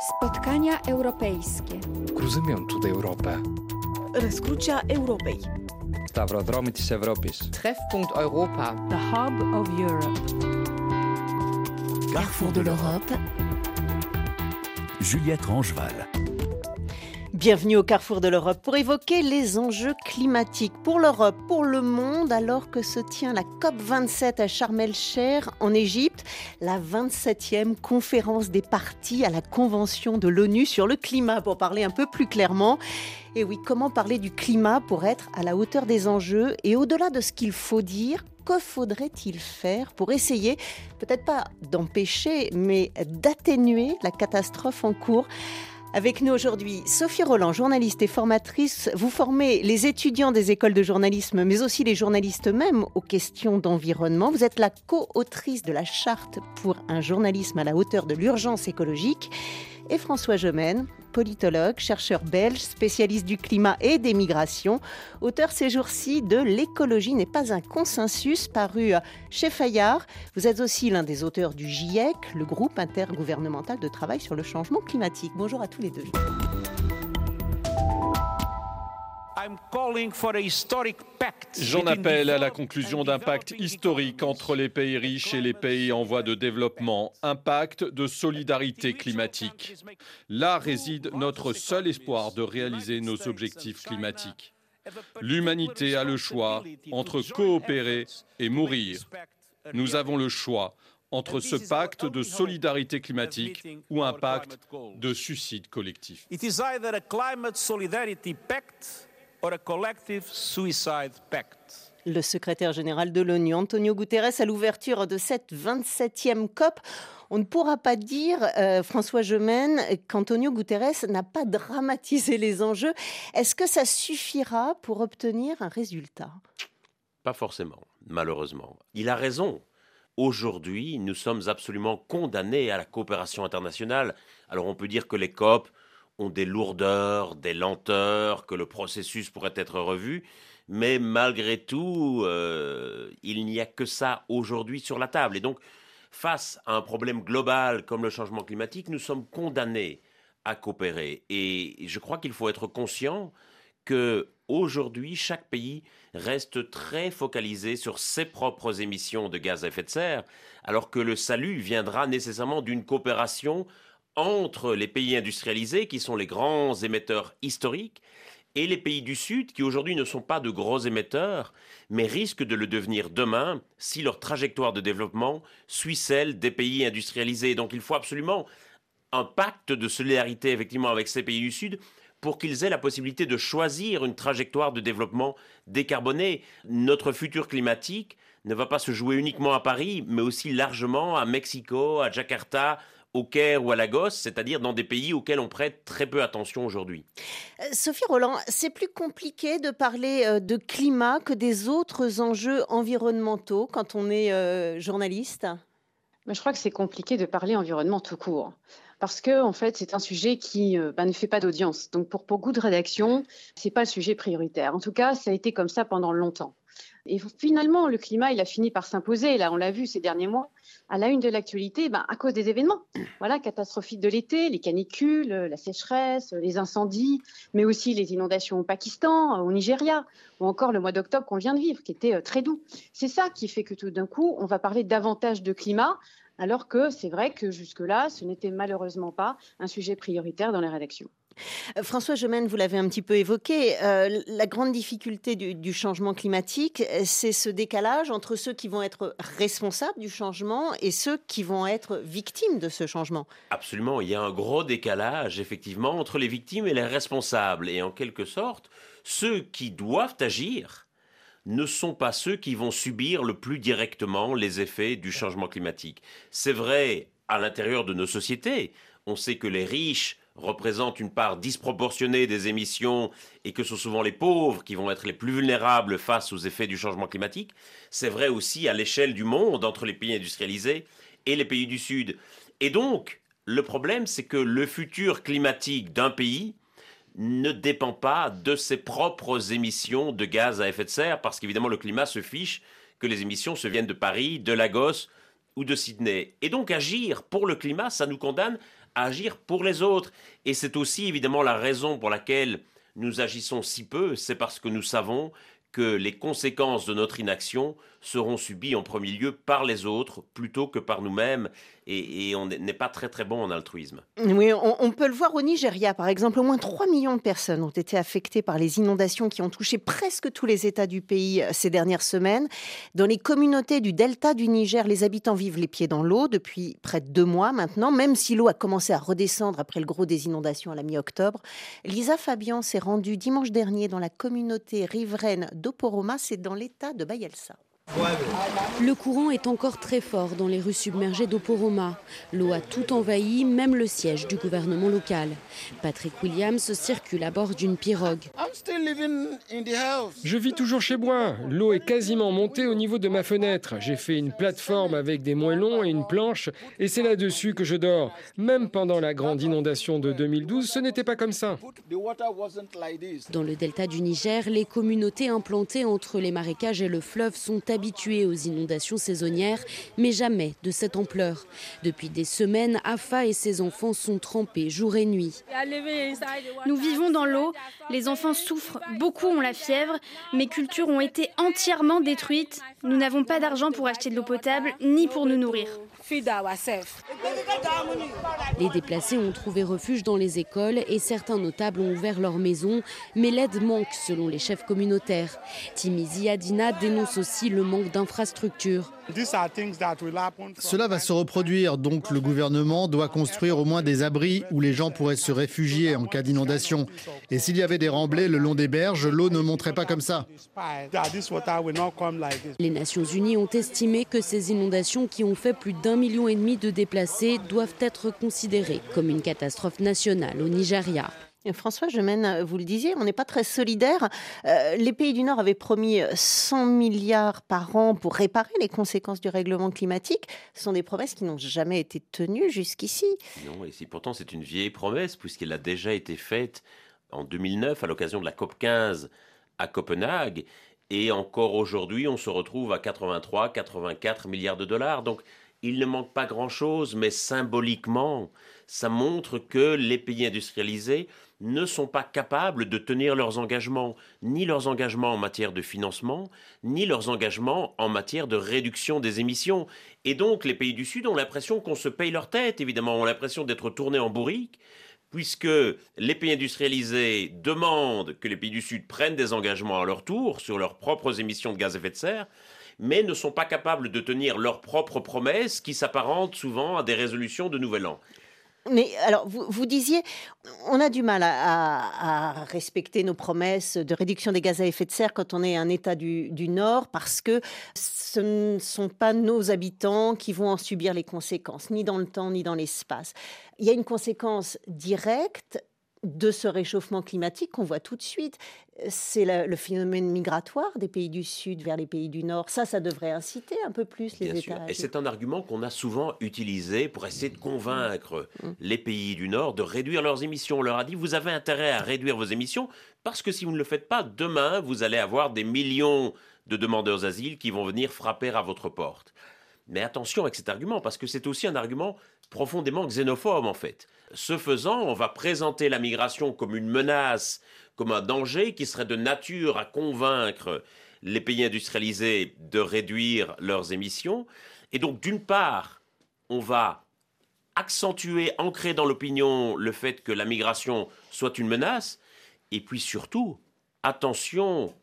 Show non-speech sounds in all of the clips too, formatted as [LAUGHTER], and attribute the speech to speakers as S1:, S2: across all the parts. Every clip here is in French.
S1: Spotkania europejskie.
S2: Cruzymiąt Europę.
S3: Rozkrucia Europei.
S2: Stavrodromitis Europis.
S4: Treffpunkt Europa.
S5: The Hub of Europe.
S6: Carrefour de l'Europe.
S7: Juliette Rangeval.
S3: Bienvenue au Carrefour de l'Europe pour évoquer les enjeux climatiques pour l'Europe, pour le monde, alors que se tient la COP27 à Sharm el-Sheikh en Égypte, la 27e conférence des parties à la Convention de l'ONU sur le climat, pour parler un peu plus clairement. Et oui, comment parler du climat pour être à la hauteur des enjeux et au-delà de ce qu'il faut dire, que faudrait-il faire pour essayer, peut-être pas d'empêcher, mais d'atténuer la catastrophe en cours? Avec nous aujourd'hui, Sophie Roland, journaliste et formatrice. Vous formez les étudiants des écoles de journalisme, mais aussi les journalistes eux-mêmes aux questions d'environnement. Vous êtes la co-autrice de la charte pour un journalisme à la hauteur de l'urgence écologique. Et François Gemène, politologue, chercheur belge, spécialiste du climat et des migrations, auteur ces jours-ci de L'écologie n'est pas un consensus, paru chez Fayard. Vous êtes aussi l'un des auteurs du GIEC, le groupe intergouvernemental de travail sur le changement climatique. Bonjour à tous les deux.
S8: J'en appelle à la conclusion d'un pacte historique entre les pays riches et les pays en voie de développement, un pacte de solidarité climatique. Là réside notre seul espoir de réaliser nos objectifs climatiques. L'humanité a le choix entre coopérer et mourir. Nous avons le choix entre ce pacte de solidarité climatique ou un pacte de suicide collectif.
S3: Le secrétaire général de l'ONU, Antonio Guterres, à l'ouverture de cette 27e COP, on ne pourra pas dire, euh, François Gemène, qu'Antonio Guterres n'a pas dramatisé les enjeux. Est-ce que ça suffira pour obtenir un résultat?
S9: Pas forcément, malheureusement. Il a raison. Aujourd'hui, nous sommes absolument condamnés à la coopération internationale. Alors on peut dire que les COP ont des lourdeurs, des lenteurs, que le processus pourrait être revu, mais malgré tout, euh, il n'y a que ça aujourd'hui sur la table. Et donc, face à un problème global comme le changement climatique, nous sommes condamnés à coopérer. Et je crois qu'il faut être conscient que aujourd'hui, chaque pays reste très focalisé sur ses propres émissions de gaz à effet de serre, alors que le salut viendra nécessairement d'une coopération entre les pays industrialisés, qui sont les grands émetteurs historiques, et les pays du Sud, qui aujourd'hui ne sont pas de gros émetteurs, mais risquent de le devenir demain si leur trajectoire de développement suit celle des pays industrialisés. Donc il faut absolument un pacte de solidarité effectivement avec ces pays du Sud pour qu'ils aient la possibilité de choisir une trajectoire de développement décarboné. Notre futur climatique ne va pas se jouer uniquement à Paris, mais aussi largement à Mexico, à Jakarta, au Caire ou à Lagos, c'est-à-dire dans des pays auxquels on prête très peu attention aujourd'hui.
S3: Euh, Sophie Roland, c'est plus compliqué de parler euh, de climat que des autres enjeux environnementaux quand on est euh, journaliste?
S10: Je crois que c'est compliqué de parler environnement tout court. Parce que, en fait, c'est un sujet qui bah, ne fait pas d'audience. Donc, pour beaucoup de rédactions, ce n'est pas le sujet prioritaire. En tout cas, ça a été comme ça pendant longtemps. Et finalement, le climat, il a fini par s'imposer. Là, on l'a vu ces derniers mois, à la une de l'actualité, ben, à cause des événements. Voilà, catastrophiques de l'été, les canicules, la sécheresse, les incendies, mais aussi les inondations au Pakistan, au Nigeria, ou encore le mois d'octobre qu'on vient de vivre, qui était euh, très doux. C'est ça qui fait que tout d'un coup, on va parler davantage de climat, alors que c'est vrai que jusque-là, ce n'était malheureusement pas un sujet prioritaire dans les rédactions.
S3: Euh, François Gemène, vous l'avez un petit peu évoqué, euh, la grande difficulté du, changement climatique, euh, c'est ce décalage entre ceux qui vont être responsables du changement et ceux qui vont être victimes de ce changement.
S9: Absolument, il y a un gros décalage effectivement entre les victimes et les responsables. Et en quelque sorte, ceux qui doivent agir ne sont pas ceux qui vont subir le plus directement les effets du changement climatique. C'est vrai à l'intérieur de nos sociétés. On sait que les riches représentent une part disproportionnée des émissions et que ce sont souvent les pauvres qui vont être les plus vulnérables face aux effets du changement climatique, c'est vrai aussi à l'échelle du monde entre les pays industrialisés et les pays du Sud. Et donc, le problème, c'est que le futur climatique d'un pays ne dépend pas de ses propres émissions de gaz à effet de serre, parce qu'évidemment le climat se fiche que les émissions se viennent de Paris, de Lagos ou de Sydney. Et donc agir pour le climat, ça nous condamne à agir pour les autres. Et c'est aussi évidemment la raison pour laquelle nous agissons si peu, c'est parce que nous savons que les conséquences de notre inaction seront subies en premier lieu par les autres plutôt que par nous-mêmes et, on n'est pas très très bon en altruisme.
S3: Oui, on, peut le voir au Nigeria, par exemple. Au moins 3 millions de personnes ont été affectées par les inondations qui ont touché presque tous les États du pays euh, ces dernières semaines. Dans les communautés du delta du Niger, les habitants vivent les pieds dans l'eau depuis près de deux mois maintenant, même si l'eau a commencé à redescendre après le gros des inondations à la mi-octobre. Lisa Fabian s'est rendue dimanche dernier dans la communauté riveraine d'Oporoma, c'est dans l'État de Bayelsa.
S4: Le courant est encore très fort dans les rues submergées d'Oporoma. L'eau a tout envahi, même le siège du gouvernement local. Patrick Williams circule à bord d'une pirogue.
S5: Je vis toujours chez moi. L'eau est quasiment montée au niveau de ma fenêtre. J'ai fait une plateforme avec des moellons et une planche, et c'est là-dessus que je dors. Même pendant la grande inondation de 2012, ce n'était pas comme ça.
S4: Dans le delta du Niger, les communautés implantées entre les marécages et le fleuve sont habitués aux inondations saisonnières, mais jamais de cette ampleur. Depuis des semaines, Afa et ses enfants sont trempés jour et nuit.
S6: Nous vivons dans l'eau, les enfants souffrent, beaucoup ont la fièvre, mes cultures ont été entièrement détruites, nous n'avons pas d'argent pour acheter de l'eau potable ni pour nous nourrir.
S4: Les déplacés ont trouvé refuge dans les écoles et certains notables ont ouvert leurs maisons, mais l'aide manque selon les chefs communautaires. Timizi Adina dénonce aussi le manque d'infrastructures.
S7: Cela va se reproduire, donc le gouvernement doit construire au moins des abris où les gens pourraient se réfugier en cas d'inondation. Et s'il y avait des remblais le long des berges, l'eau ne monterait pas comme ça.
S4: Les Nations Unies ont estimé que ces inondations qui ont fait plus d'un million et demi de déplacés doivent être considérées comme une catastrophe nationale au Nigeria.
S3: François mène, vous le disiez, on n'est pas très solidaire. Euh, les pays du Nord avaient promis 100 milliards par an pour réparer les conséquences du règlement climatique. Ce sont des promesses qui n'ont jamais été tenues jusqu'ici.
S9: Non, et si pourtant c'est une vieille promesse, puisqu'elle a déjà été faite en 2009 à l'occasion de la COP 15 à Copenhague. Et encore aujourd'hui, on se retrouve à 83, 84 milliards de dollars. Donc, il ne manque pas grand-chose, mais symboliquement, ça montre que les pays industrialisés ne sont pas capables de tenir leurs engagements, ni leurs engagements en matière de financement, ni leurs engagements en matière de réduction des émissions. Et donc les pays du Sud ont l'impression qu'on se paye leur tête, évidemment, ont l'impression d'être tournés en bourrique, puisque les pays industrialisés demandent que les pays du Sud prennent des engagements à leur tour sur leurs propres émissions de gaz à effet de serre, mais ne sont pas capables de tenir leurs propres promesses qui s'apparentent souvent à des résolutions de Nouvel An.
S3: Mais alors, vous, disiez, on a du mal à, respecter nos promesses de réduction des gaz à effet de serre quand on est un État du, du, Nord, parce que ce ne sont pas nos habitants qui vont en subir les conséquences, ni dans le temps, ni dans l'espace. Il y a une conséquence directe de ce réchauffement climatique qu'on voit tout de suite. C'est le, phénomène migratoire des pays du Sud vers les pays du Nord. Ça, ça devrait inciter un peu plus les États.
S9: Et c'est un argument qu'on a souvent utilisé pour essayer de convaincre mmh. les pays du Nord de réduire leurs émissions. On leur a dit, vous avez intérêt à réduire vos émissions parce que si vous ne le faites pas, demain, vous allez avoir des millions de demandeurs d'asile qui vont venir frapper à votre porte. Mais attention avec cet argument, parce que c'est aussi un argument profondément xénophobe en fait. Ce faisant, on va présenter la migration comme une menace, comme un danger qui serait de nature à convaincre les pays industrialisés de réduire leurs émissions. Et donc, d'une part, on va accentuer, ancrer dans l'opinion le fait que la migration soit une menace, et puis surtout, attention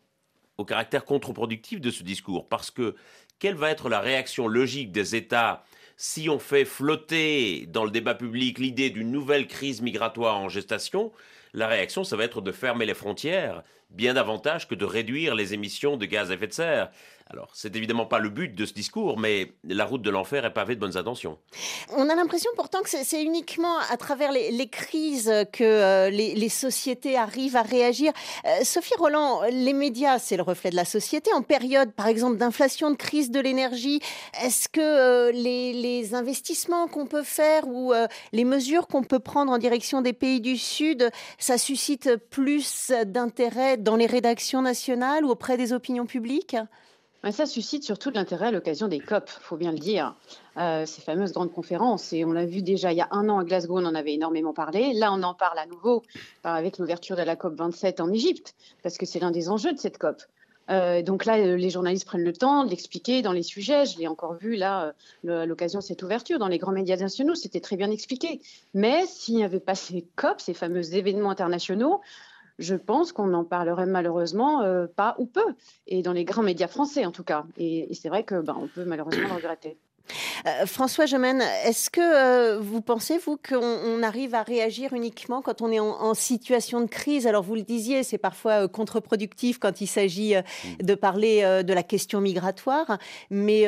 S9: au caractère contre-productif de ce discours, parce que quelle va être la réaction logique des États si on fait flotter dans le débat public l'idée d'une nouvelle crise migratoire en gestation? La réaction, ça va être de fermer les frontières, bien davantage que de réduire les émissions de gaz à effet de serre. Alors, c'est évidemment pas le but de ce discours, mais la route de l'enfer est pavée de bonnes intentions.
S3: On a l'impression pourtant que c'est uniquement à travers les, crises que euh, les, sociétés arrivent à réagir. Euh, Sophie Roland, les médias, c'est le reflet de la société. En période, par exemple, d'inflation, de crise de l'énergie, est-ce que euh, les, investissements qu'on peut faire ou les mesures qu'on peut prendre en direction des pays du Sud, ça suscite plus d'intérêt dans les rédactions nationales ou auprès des opinions publiques?
S10: Ça suscite surtout de l'intérêt à l'occasion des COP, faut bien le dire. Euh, ces fameuses grandes conférences. Et on l'a vu déjà il y a un an à Glasgow, on en avait énormément parlé. Là, on en parle à nouveau avec l'ouverture de la COP 27 en Égypte, parce que c'est l'un des enjeux de cette COP. Euh, donc là, les journalistes prennent le temps de l'expliquer dans les sujets. Je l'ai encore vu là, à l'occasion de cette ouverture, dans les grands médias nationaux, c'était très bien expliqué. Mais s'il n'y avait pas ces COP, ces fameux événements internationaux, je pense qu'on en parlerait malheureusement euh, pas ou peu, et dans les grands médias français en tout cas. Et, c'est vrai que ben, on peut malheureusement le regretter.
S3: Euh, François Gemène, est-ce que euh, vous pensez, vous, qu'on arrive à réagir uniquement quand on est en, situation de crise? Alors, vous le disiez, c'est parfois euh, contre-productif quand il s'agit mmh. de parler de la question migratoire, mais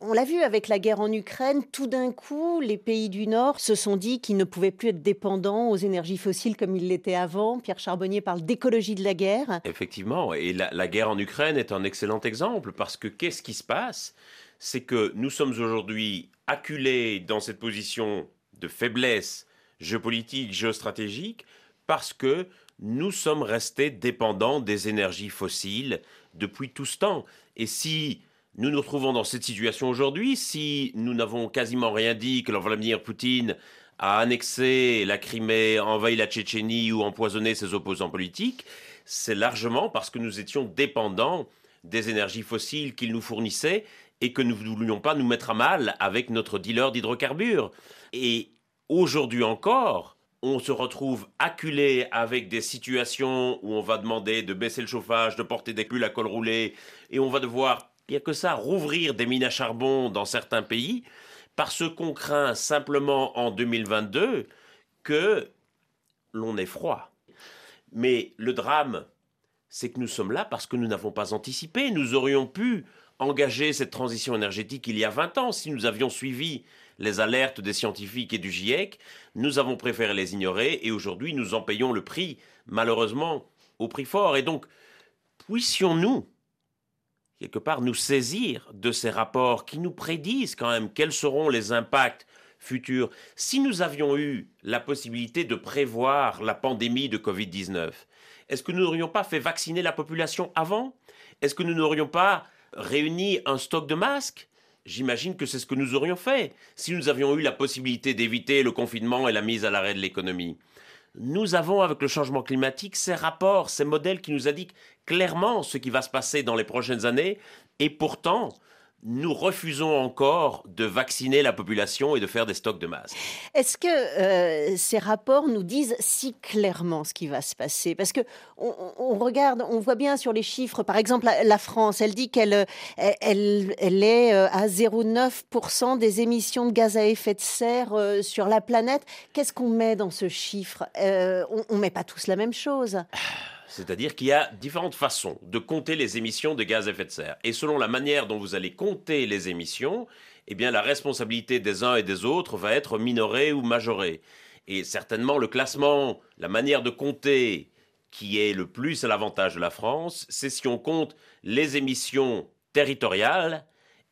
S3: on, l'a vu avec la guerre en Ukraine, tout d'un coup, les pays du Nord se sont dit qu'ils ne pouvaient plus être dépendants aux énergies fossiles comme ils l'étaient avant. Pierre Charbonnier parle d'écologie de la guerre.
S9: Effectivement, et la guerre en Ukraine est un excellent exemple, parce que qu'est-ce qui se passe? C'est que nous sommes aujourd'hui acculés dans cette position de faiblesse géopolitique, géostratégique, parce que nous sommes restés dépendants des énergies fossiles depuis tout ce temps. Et si nous nous retrouvons dans cette situation aujourd'hui, si nous n'avons quasiment rien dit que Vladimir Poutine a annexé la Crimée, envahi la Tchétchénie ou empoisonné ses opposants politiques, c'est largement parce que nous étions dépendants des énergies fossiles qu'il nous fournissait et que nous ne voulions pas nous mettre à mal avec notre dealer d'hydrocarbures. Et aujourd'hui encore, on se retrouve acculé avec des situations où on va demander de baisser le chauffage, de porter des pulls à col roulé, et on va devoir, bien que ça, rouvrir des mines à charbon dans certains pays, parce qu'on craint simplement en 2022 que l'on ait froid. Mais le drame, c'est que nous sommes là parce que nous n'avons pas anticipé. Nous aurions pu engager cette transition énergétique il y a 20 ans. Si nous avions suivi les alertes des scientifiques et du GIEC, nous avons préféré les ignorer et aujourd'hui nous en payons le prix, malheureusement, au prix fort. Et donc, puissions-nous, quelque part, nous saisir de ces rapports qui nous prédisent quand même quels seront les impacts futurs? Si nous avions eu la possibilité de prévoir la pandémie de Covid-19, est-ce que nous n'aurions pas fait vacciner la population avant? Est-ce que nous n'aurions pas réuni un stock de masques J'imagine que c'est ce que nous aurions fait si nous avions eu la possibilité d'éviter le confinement et la mise à l'arrêt de l'économie. Nous avons avec le changement climatique ces rapports, ces modèles qui nous indiquent clairement ce qui va se passer dans les prochaines années, et pourtant, nous refusons encore de vacciner la population et de faire des stocks de masques.
S3: Est-ce que euh, ces rapports nous disent si clairement ce qui va se passer? Parce que on, regarde, on voit bien sur les chiffres, par exemple, la, France, elle dit qu'elle elle, elle, est euh, à 0,9% des émissions de gaz à effet de serre euh, sur la planète. Qu'est-ce qu'on met dans ce chiffre? On ne met pas tous la même chose. [SIGHS]
S9: C'est-à-dire qu'il y a différentes façons de compter les émissions de gaz à effet de serre. Et selon la manière dont vous allez compter les émissions, eh bien la responsabilité des uns et des autres va être minorée ou majorée. Et certainement le classement, la manière de compter qui est le plus à l'avantage de la France, c'est si on compte les émissions territoriales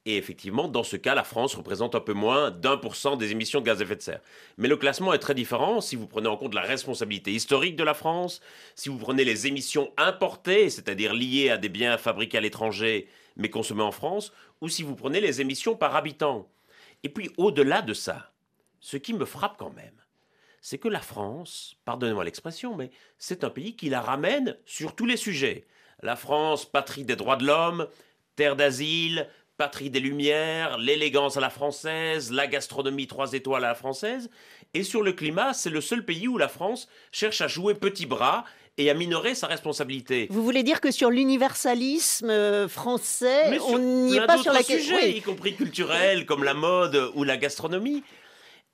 S9: et effectivement, dans ce cas, la France représente un peu moins d'un pour cent des émissions de gaz à effet de serre. Mais le classement est très différent si vous prenez en compte la responsabilité historique de la France, si vous prenez les émissions importées, c'est-à-dire liées à des biens fabriqués à l'étranger mais consommés en France, ou si vous prenez les émissions par habitant. Et puis, au-delà de ça, ce qui me frappe quand même, c'est que la France, pardonnez-moi l'expression, mais c'est un pays qui la ramène sur tous les sujets. La France, patrie des droits de l'homme, terre d'asile, patrie des Lumières, l'élégance à la française, la gastronomie trois étoiles à la française. Et sur le climat, c'est le seul pays où la France cherche à jouer petit bras et à minorer sa responsabilité.
S3: Vous voulez dire que sur l'universalisme euh, français, on n'y est pas sur la question,
S9: y compris culturel, comme la mode ou la gastronomie.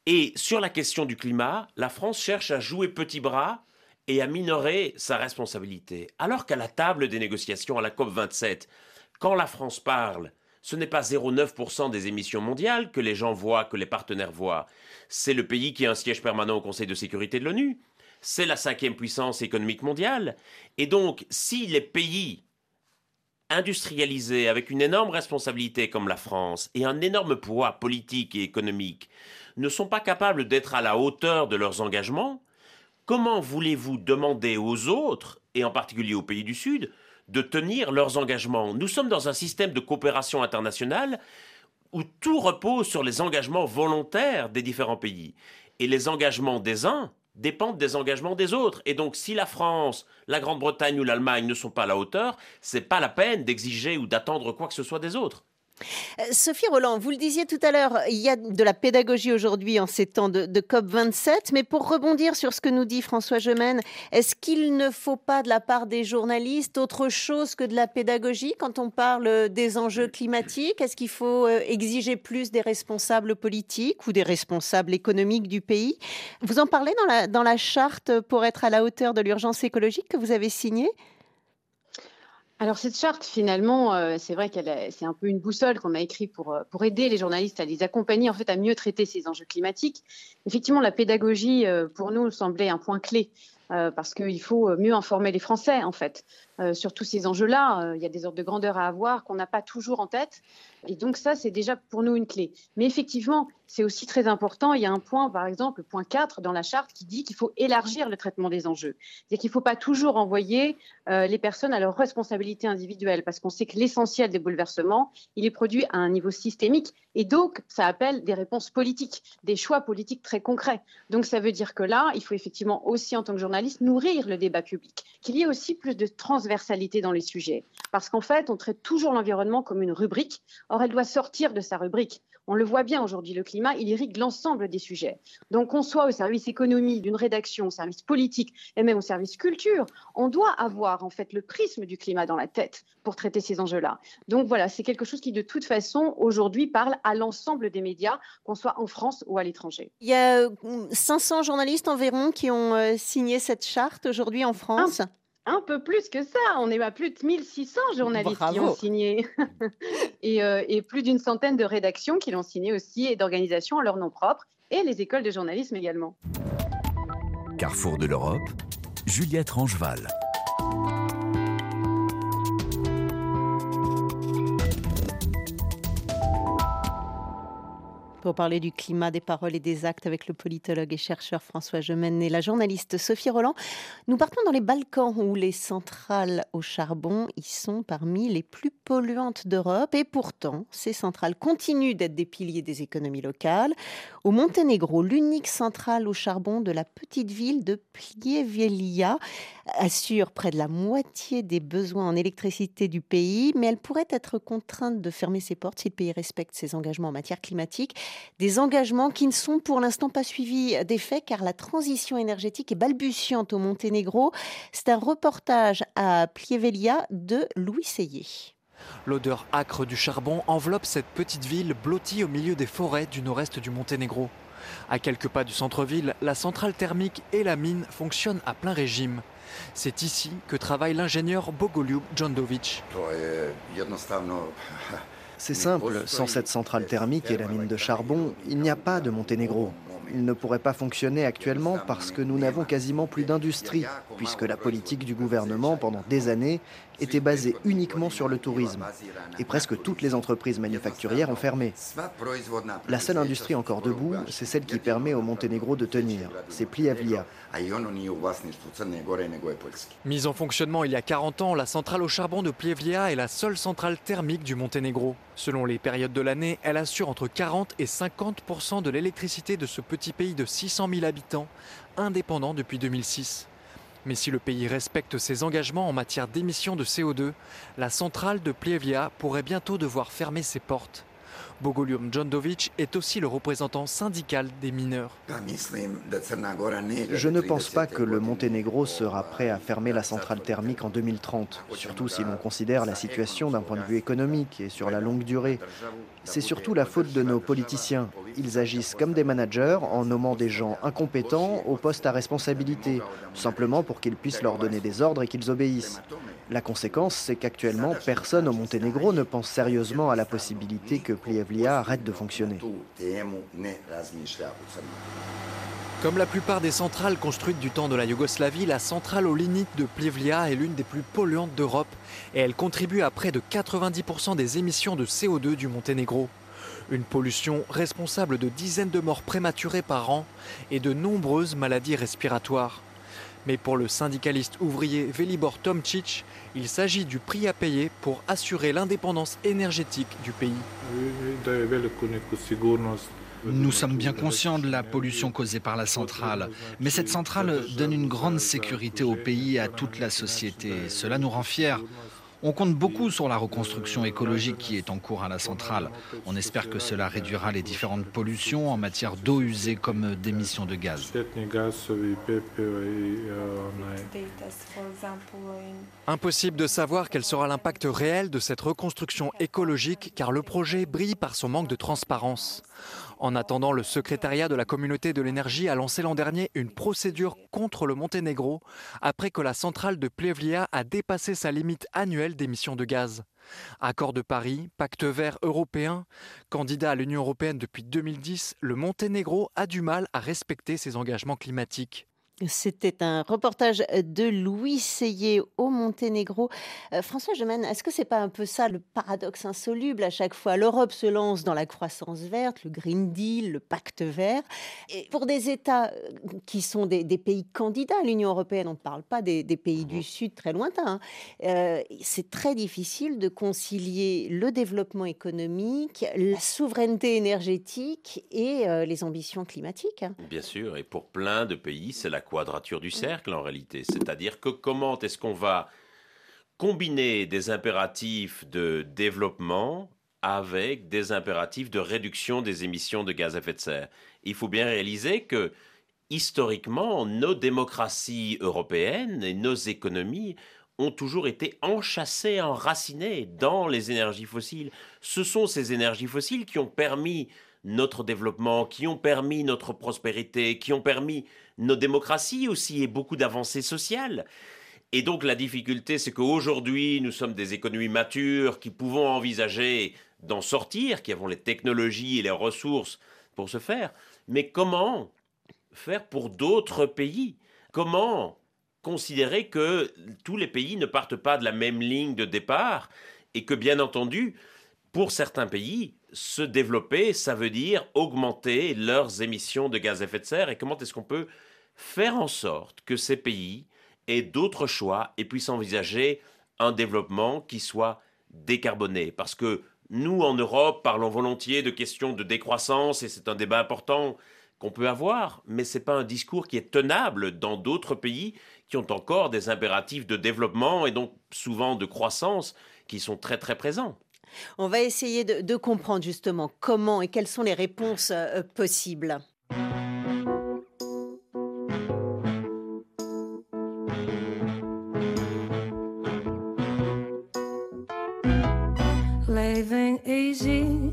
S9: Et sur la question du climat, la France cherche à jouer petit bras et à minorer sa responsabilité. Alors qu'à la table des négociations à la COP 27, quand la France parle ce n'est pas 0,9% des émissions mondiales que les gens voient, que les partenaires voient. C'est le pays qui a un siège permanent au Conseil de sécurité de l'ONU. C'est la cinquième puissance économique mondiale. Et donc, si les pays industrialisés avec une énorme responsabilité comme la France et un énorme poids politique et économique ne sont pas capables d'être à la hauteur de leurs engagements, comment voulez-vous demander aux autres, et en particulier aux pays du Sud, de tenir leurs engagements. Nous sommes dans un système de coopération internationale où tout repose sur les engagements volontaires des différents pays. Et les engagements des uns dépendent des engagements des autres. Et donc, si la France, la Grande-Bretagne ou l'Allemagne ne sont pas à la hauteur, c'est pas la peine d'exiger ou d'attendre quoi que ce soit des autres.
S3: Euh, Sophie Roland, vous le disiez tout à l'heure, il y a de la pédagogie aujourd'hui en ces temps de, COP27, mais pour rebondir sur ce que nous dit François Gemène, est-ce qu'il ne faut pas de la part des journalistes autre chose que de la pédagogie quand on parle des enjeux climatiques? Est-ce qu'il faut euh, exiger plus des responsables politiques ou des responsables économiques du pays? Vous en parlez dans la charte pour être à la hauteur de l'urgence écologique que vous avez signée?
S10: Alors cette charte, finalement, euh, c'est vrai qu'elle c'est un peu une boussole qu'on a écrite pour, euh, pour aider les journalistes à les accompagner en fait à mieux traiter ces enjeux climatiques. Effectivement, la pédagogie euh, pour nous semblait un point clé parce qu'il faut mieux informer les Français en fait sur tous ces enjeux-là. Il y a des ordres de grandeur à avoir qu'on n'a pas toujours en tête. Et donc ça, c'est déjà pour nous une clé. Mais effectivement, c'est aussi très important. Il y a un point, par exemple, le point 4 dans la charte qui dit qu'il faut élargir le traitement des enjeux. C'est-à-dire qu'il ne faut pas toujours envoyer euh, les personnes à leur responsabilité individuelle, parce qu'on sait que l'essentiel des bouleversements, il est produit à un niveau systémique. Et donc, ça appelle des réponses politiques, des choix politiques très concrets. Donc, ça veut dire que là, il faut effectivement aussi, en tant que journaliste, nourrir le débat public, qu'il y ait aussi plus de transversalité dans les sujets. Parce qu'en fait, on traite toujours l'environnement comme une rubrique Or, elle doit sortir de sa rubrique. On le voit bien aujourd'hui, le climat, il irrigue l'ensemble des sujets. Donc, qu'on soit au service économie, d'une rédaction, au service politique et même au service culture, on doit avoir en fait le prisme du climat dans la tête pour traiter ces enjeux-là. Donc voilà, c'est quelque chose qui de toute façon aujourd'hui parle à l'ensemble des médias, qu'on soit en France ou à l'étranger.
S3: Il y a 500 euh, journalistes environ qui ont euh, signé cette charte aujourd'hui en France.
S10: Un peu plus que ça, on est à plus de 1600 journalistes qui ont signé [LAUGHS] euh, et, plus d'une centaine de rédactions qui l'ont signé aussi et d'organisations à leur nom propre et les écoles de journalisme également.
S11: Carrefour de l'Europe, Juliette Rangeval.
S3: Pour parler du climat, des paroles et des actes avec le politologue et chercheur François Gemène et la journaliste Sophie Roland, nous partons dans les Balkans où les centrales au charbon y sont parmi les plus polluantes d'Europe et pourtant ces centrales continuent d'être des piliers des économies locales. Au Monténégro, l'unique centrale au charbon de la petite ville de Plievielia assure près de la moitié des besoins en électricité du pays, mais elle pourrait être contrainte de fermer ses portes si le pays respecte ses engagements en matière climatique. Des engagements qui ne sont pour l'instant pas suivis d'effet car la transition énergétique est balbutiante au Monténégro. C'est un reportage à Plievelia de Louis Seyé.
S12: L'odeur âcre du charbon enveloppe cette petite ville blottie au milieu des forêts du nord-est du Monténégro. À quelques pas du centre-ville, la centrale thermique et la mine fonctionnent à plein régime. C'est ici que travaille l'ingénieur Bogoljub Djondovic.
S13: C'est simple, sans cette centrale thermique et la mine de charbon, il n'y a pas de Monténégro. Il ne pourrait pas fonctionner actuellement parce que nous n'avons quasiment plus d'industrie, puisque la politique du gouvernement pendant des années était basée uniquement sur le tourisme. Et presque toutes les entreprises manufacturières ont fermé. La seule industrie encore debout, c'est celle qui permet au Monténégro de tenir. C'est Pliavlia.
S12: Mise en fonctionnement il y a 40 ans, la centrale au charbon de Plievlia est la seule centrale thermique du Monténégro. Selon les périodes de l'année, elle assure entre 40 et 50% de l'électricité de ce petit pays de 600 000 habitants, indépendant depuis 2006. Mais si le pays respecte ses engagements en matière d'émissions de CO2, la centrale de Plievia pourrait bientôt devoir fermer ses portes. Bogolium Djondovic est aussi le représentant syndical des mineurs.
S13: Je ne pense pas que le Monténégro sera prêt à fermer la centrale thermique en 2030, surtout si l'on considère la situation d'un point de vue économique et sur la longue durée. C'est surtout la faute de nos politiciens. Ils agissent comme des managers en nommant des gens incompétents au poste à responsabilité, simplement pour qu'ils puissent leur donner des ordres et qu'ils obéissent. La conséquence, c'est qu'actuellement, personne au Monténégro ne pense sérieusement à la possibilité que Plievlia arrête de fonctionner.
S12: Comme la plupart des centrales construites du temps de la Yougoslavie, la centrale au linites de Plivlia est l'une des plus polluantes d'Europe et elle contribue à près de 90% des émissions de CO2 du Monténégro. Une pollution responsable de dizaines de morts prématurées par an et de nombreuses maladies respiratoires. Mais pour le syndicaliste ouvrier Velibor Tomčić, il s'agit du prix à payer pour assurer l'indépendance énergétique du pays.
S14: Nous sommes bien conscients de la pollution causée par la centrale, mais cette centrale donne une grande sécurité au pays et à toute la société. Cela nous rend fiers. On compte beaucoup sur la reconstruction écologique qui est en cours à la centrale. On espère que cela réduira les différentes pollutions en matière d'eau usée comme d'émissions de gaz.
S12: Impossible de savoir quel sera l'impact réel de cette reconstruction écologique car le projet brille par son manque de transparence. En attendant, le secrétariat de la communauté de l'énergie a lancé l'an dernier une procédure contre le Monténégro après que la centrale de Plevlia a dépassé sa limite annuelle d'émissions de gaz. Accord de Paris, pacte vert européen, candidat à l'Union européenne depuis 2010, le Monténégro a du mal à respecter ses engagements climatiques.
S3: C'était un reportage de Louis Seyé au Monténégro. Euh, François Gemène, est-ce que c'est pas un peu ça le paradoxe insoluble à chaque fois? L'Europe se lance dans la croissance verte, le Green Deal, le pacte vert. Et pour des États euh, qui sont des, pays candidats à l'Union européenne, on ne parle pas des, pays du Sud très lointains, hein, euh, c'est très difficile de concilier le développement économique, la souveraineté énergétique et les ambitions climatiques. Hein.
S9: Bien sûr, et pour plein de pays, c'est la quadrature du cercle en réalité. C'est-à-dire que comment est-ce qu'on va combiner des impératifs de développement avec des impératifs de réduction des émissions de gaz à effet de serre? Il faut bien réaliser que historiquement, nos démocraties européennes et nos économies ont toujours été enchâssées, enracinées dans les énergies fossiles. Ce sont ces énergies fossiles qui ont permis notre développement, qui ont permis notre prospérité, qui ont permis nos démocraties aussi et beaucoup d'avancées sociales. Et donc la difficulté, c'est qu'aujourd'hui, nous sommes des économies matures qui pouvons envisager d'en sortir, qui avons les technologies et les ressources pour ce faire. Mais comment faire pour d'autres pays? Comment considérer que tous les pays ne partent pas de la même ligne de départ et que, bien entendu, pour certains pays, se développer, ça veut dire augmenter leurs émissions de gaz à effet de serre? Et comment est-ce qu'on peut faire en sorte que ces pays aient d'autres choix et puissent envisager un développement qui soit décarboné Parce que nous, en Europe, parlons volontiers de questions de décroissance, et c'est un débat important qu'on peut avoir, mais ce n'est pas un discours qui est tenable dans d'autres pays qui ont encore des impératifs de développement et donc souvent de croissance qui sont très très présents.
S3: On va essayer de, comprendre justement comment et quelles sont les réponses euh, possibles.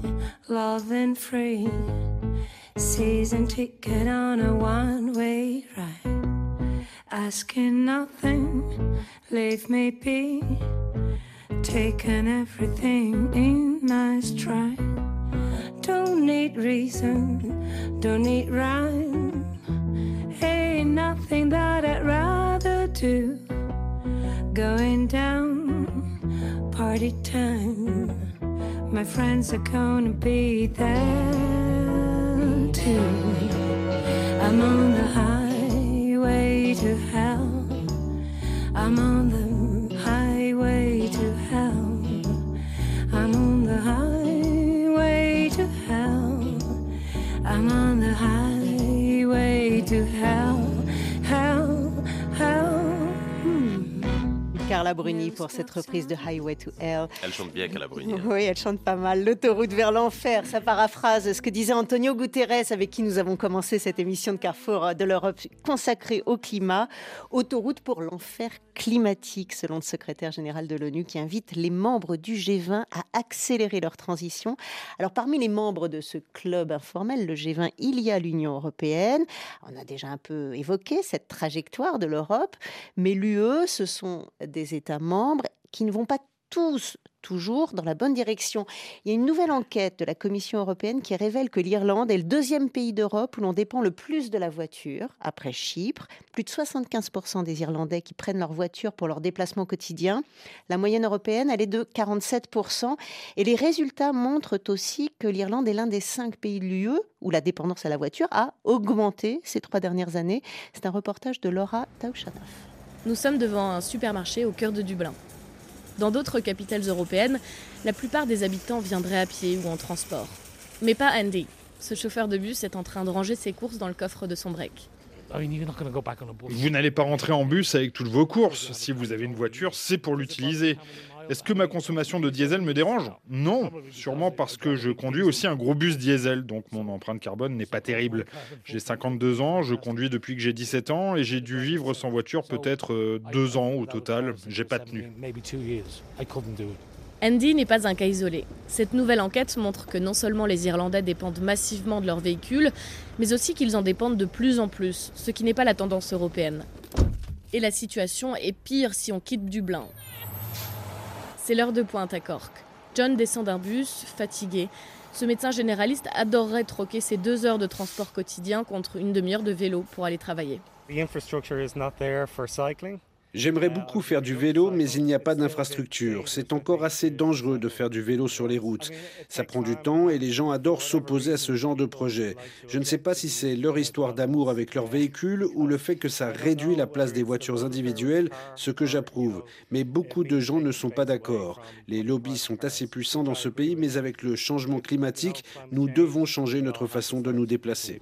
S3: Easy, loving free. Season ticket on a one way ride. Asking nothing, leave me be. taken everything in my stride. Don't need reason, don't need rhyme. Ain't nothing that I'd rather do. Going down, party time. My friends are gonna be there too. I'm on the highway to hell. I'm on the Carla Bruni pour cette reprise de Highway to Hell.
S9: Elle chante bien, Carla Bruni. Hein.
S3: Oui, elle chante pas mal. L'autoroute vers l'enfer, ça paraphrase ce que disait Antonio Guterres, avec qui nous avons commencé cette émission de Carrefour de l'Europe consacrée au climat. Autoroute pour l'enfer climatique, selon le secrétaire général de l'ONU, qui invite les membres du G20 à accélérer leur transition. Alors, parmi les membres de ce club informel, le G20, il y a l'Union européenne. On a déjà un peu évoqué cette trajectoire de l'Europe, mais l'UE, ce sont des États membres qui ne vont pas tous toujours dans la bonne direction. Il y a une nouvelle enquête de la Commission européenne qui révèle que l'Irlande est le deuxième pays d'Europe où l'on dépend le plus de la voiture, après Chypre. Plus de 75% des Irlandais qui prennent leur voiture pour leur déplacement quotidien. La moyenne européenne, elle est de 47%. Et les résultats montrent aussi que l'Irlande est l'un des cinq pays de l'UE où la dépendance à la voiture a augmenté ces trois dernières années. C'est un reportage de Laura Taouchanoff.
S15: Nous sommes devant un supermarché au cœur de Dublin. Dans d'autres capitales européennes, la plupart des habitants viendraient à pied ou en transport. Mais pas Andy. Ce chauffeur de bus est en train de ranger ses courses dans le coffre de son break.
S16: Vous n'allez pas rentrer en bus avec toutes vos courses. Si vous avez une voiture, c'est pour l'utiliser. Est-ce que ma consommation de diesel me dérange? Non, sûrement parce que je conduis aussi un gros bus diesel, donc mon empreinte carbone n'est pas terrible. J'ai 52 ans, je conduis depuis que j'ai 17 ans et j'ai dû vivre sans voiture peut-être euh, deux ans au total. J'ai pas tenu.
S15: Andy n'est pas un cas isolé. Cette nouvelle enquête montre que non seulement les Irlandais dépendent massivement de leurs véhicules, mais aussi qu'ils en dépendent de plus en plus, ce qui n'est pas la tendance européenne. Et la situation est pire si on quitte Dublin. C'est l'heure de pointe à Cork. John descend d'un bus, fatigué. Ce médecin généraliste adorerait troquer ses deux heures de transport quotidien contre une demi-heure de vélo pour aller travailler.
S17: J'aimerais beaucoup faire du vélo, mais il n'y a pas d'infrastructure. C'est encore assez dangereux de faire du vélo sur les routes. Ça prend du temps et les gens adorent s'opposer à ce genre de projet. Je ne sais pas si c'est leur histoire d'amour avec leur véhicule ou le fait que ça réduit la place des voitures individuelles, ce que j'approuve. Mais beaucoup de gens ne sont pas d'accord. Les lobbies sont assez puissants dans ce pays, mais avec le changement climatique, nous devons changer notre façon de nous déplacer.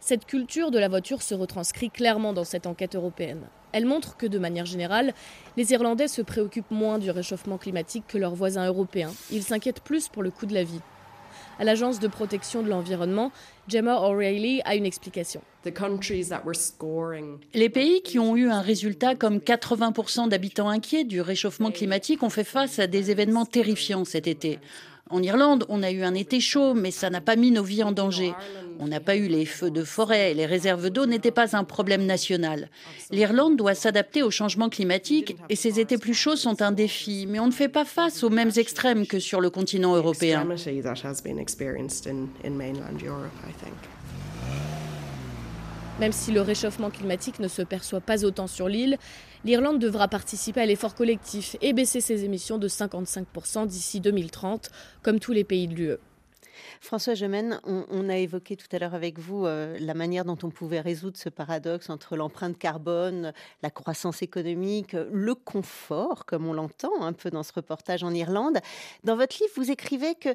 S15: Cette culture de la voiture se retranscrit clairement dans cette enquête européenne. Elle montre que, de manière générale, les Irlandais se préoccupent moins du réchauffement climatique que leurs voisins européens. Ils s'inquiètent plus pour le coût de la vie. À l'Agence de protection de l'environnement, Gemma O'Reilly a une explication.
S18: Les pays qui ont eu un résultat comme 80% d'habitants inquiets du réchauffement climatique ont fait face à des événements terrifiants cet été. En Irlande, on a eu un été chaud, mais ça n'a pas mis nos vies en danger. On n'a pas eu les feux de forêt, les réserves d'eau n'étaient pas un problème national. L'Irlande doit s'adapter au changement climatique et ces étés plus chauds sont un défi, mais on ne fait pas face aux mêmes extrêmes que sur le continent européen.
S15: Même si le réchauffement climatique ne se perçoit pas autant sur l'île, l'Irlande devra participer à l'effort collectif et baisser ses émissions de 55% d'ici 2030, comme tous les pays de l'UE.
S3: François Gemène, on, a évoqué tout à l'heure avec vous euh, la manière dont on pouvait résoudre ce paradoxe entre l'empreinte carbone, la croissance économique, le confort, comme on l'entend un peu dans ce reportage en Irlande. Dans votre livre, vous écrivez que euh,